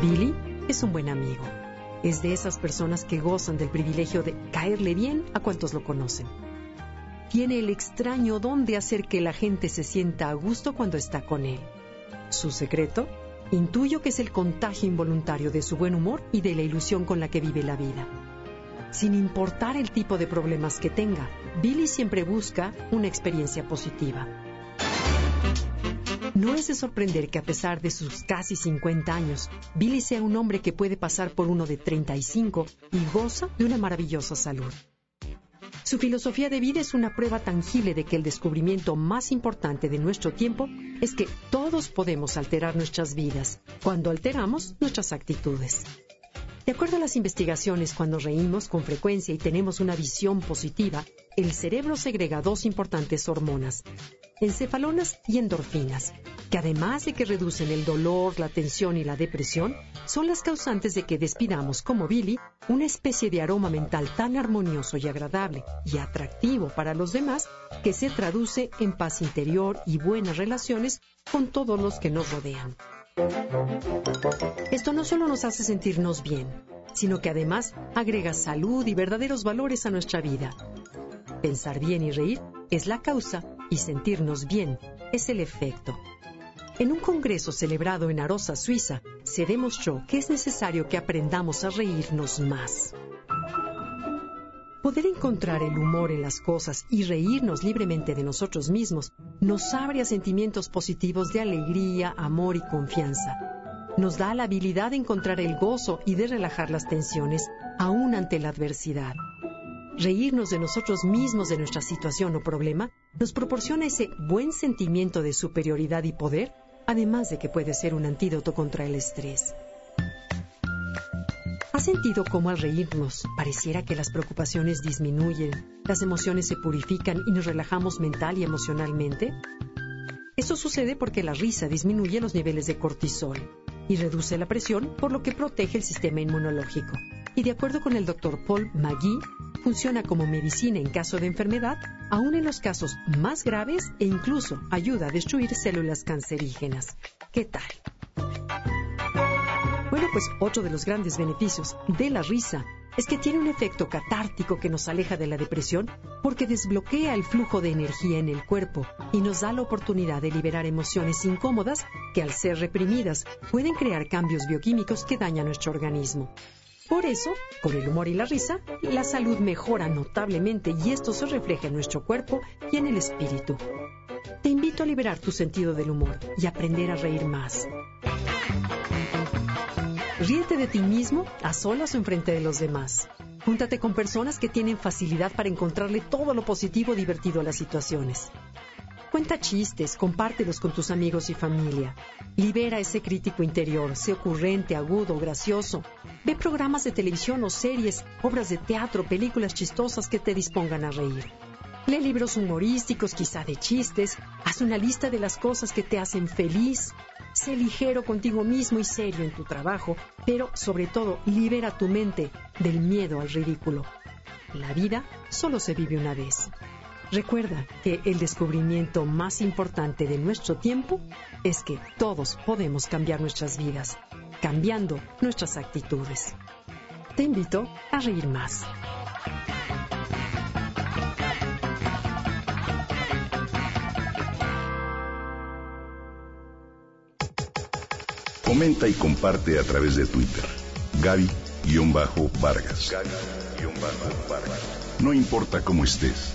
Billy es un buen amigo. Es de esas personas que gozan del privilegio de caerle bien a cuantos lo conocen. Tiene el extraño don de hacer que la gente se sienta a gusto cuando está con él. Su secreto, intuyo que es el contagio involuntario de su buen humor y de la ilusión con la que vive la vida. Sin importar el tipo de problemas que tenga, Billy siempre busca una experiencia positiva. No es de sorprender que a pesar de sus casi 50 años, Billy sea un hombre que puede pasar por uno de 35 y goza de una maravillosa salud. Su filosofía de vida es una prueba tangible de que el descubrimiento más importante de nuestro tiempo es que todos podemos alterar nuestras vidas cuando alteramos nuestras actitudes. De acuerdo a las investigaciones, cuando reímos con frecuencia y tenemos una visión positiva, el cerebro segrega dos importantes hormonas, encefalonas y endorfinas, que además de que reducen el dolor, la tensión y la depresión, son las causantes de que despidamos como Billy una especie de aroma mental tan armonioso y agradable y atractivo para los demás que se traduce en paz interior y buenas relaciones con todos los que nos rodean. Esto no solo nos hace sentirnos bien, sino que además agrega salud y verdaderos valores a nuestra vida. Pensar bien y reír es la causa y sentirnos bien es el efecto. En un congreso celebrado en Arosa, Suiza, se demostró que es necesario que aprendamos a reírnos más. Poder encontrar el humor en las cosas y reírnos libremente de nosotros mismos nos abre a sentimientos positivos de alegría, amor y confianza. Nos da la habilidad de encontrar el gozo y de relajar las tensiones aún ante la adversidad. Reírnos de nosotros mismos de nuestra situación o problema nos proporciona ese buen sentimiento de superioridad y poder, además de que puede ser un antídoto contra el estrés. ¿Has sentido cómo al reírnos pareciera que las preocupaciones disminuyen, las emociones se purifican y nos relajamos mental y emocionalmente? Eso sucede porque la risa disminuye los niveles de cortisol y reduce la presión, por lo que protege el sistema inmunológico. Y de acuerdo con el doctor Paul Magui, funciona como medicina en caso de enfermedad, aún en los casos más graves e incluso ayuda a destruir células cancerígenas. ¿Qué tal? Bueno, pues otro de los grandes beneficios de la risa es que tiene un efecto catártico que nos aleja de la depresión porque desbloquea el flujo de energía en el cuerpo y nos da la oportunidad de liberar emociones incómodas que al ser reprimidas pueden crear cambios bioquímicos que dañan nuestro organismo. Por eso, con el humor y la risa, la salud mejora notablemente y esto se refleja en nuestro cuerpo y en el espíritu. Te invito a liberar tu sentido del humor y aprender a reír más. Ríete de ti mismo a solas o enfrente de los demás. Júntate con personas que tienen facilidad para encontrarle todo lo positivo divertido a las situaciones. Cuenta chistes, compártelos con tus amigos y familia. Libera ese crítico interior, sé ocurrente, agudo, gracioso. Ve programas de televisión o series, obras de teatro, películas chistosas que te dispongan a reír. Lee libros humorísticos, quizá de chistes. Haz una lista de las cosas que te hacen feliz. Sé ligero contigo mismo y serio en tu trabajo, pero sobre todo libera tu mente del miedo al ridículo. La vida solo se vive una vez. Recuerda que el descubrimiento más importante de nuestro tiempo es que todos podemos cambiar nuestras vidas, cambiando nuestras actitudes. Te invito a reír más. Comenta y comparte a través de Twitter. Gaby-Vargas. No importa cómo estés,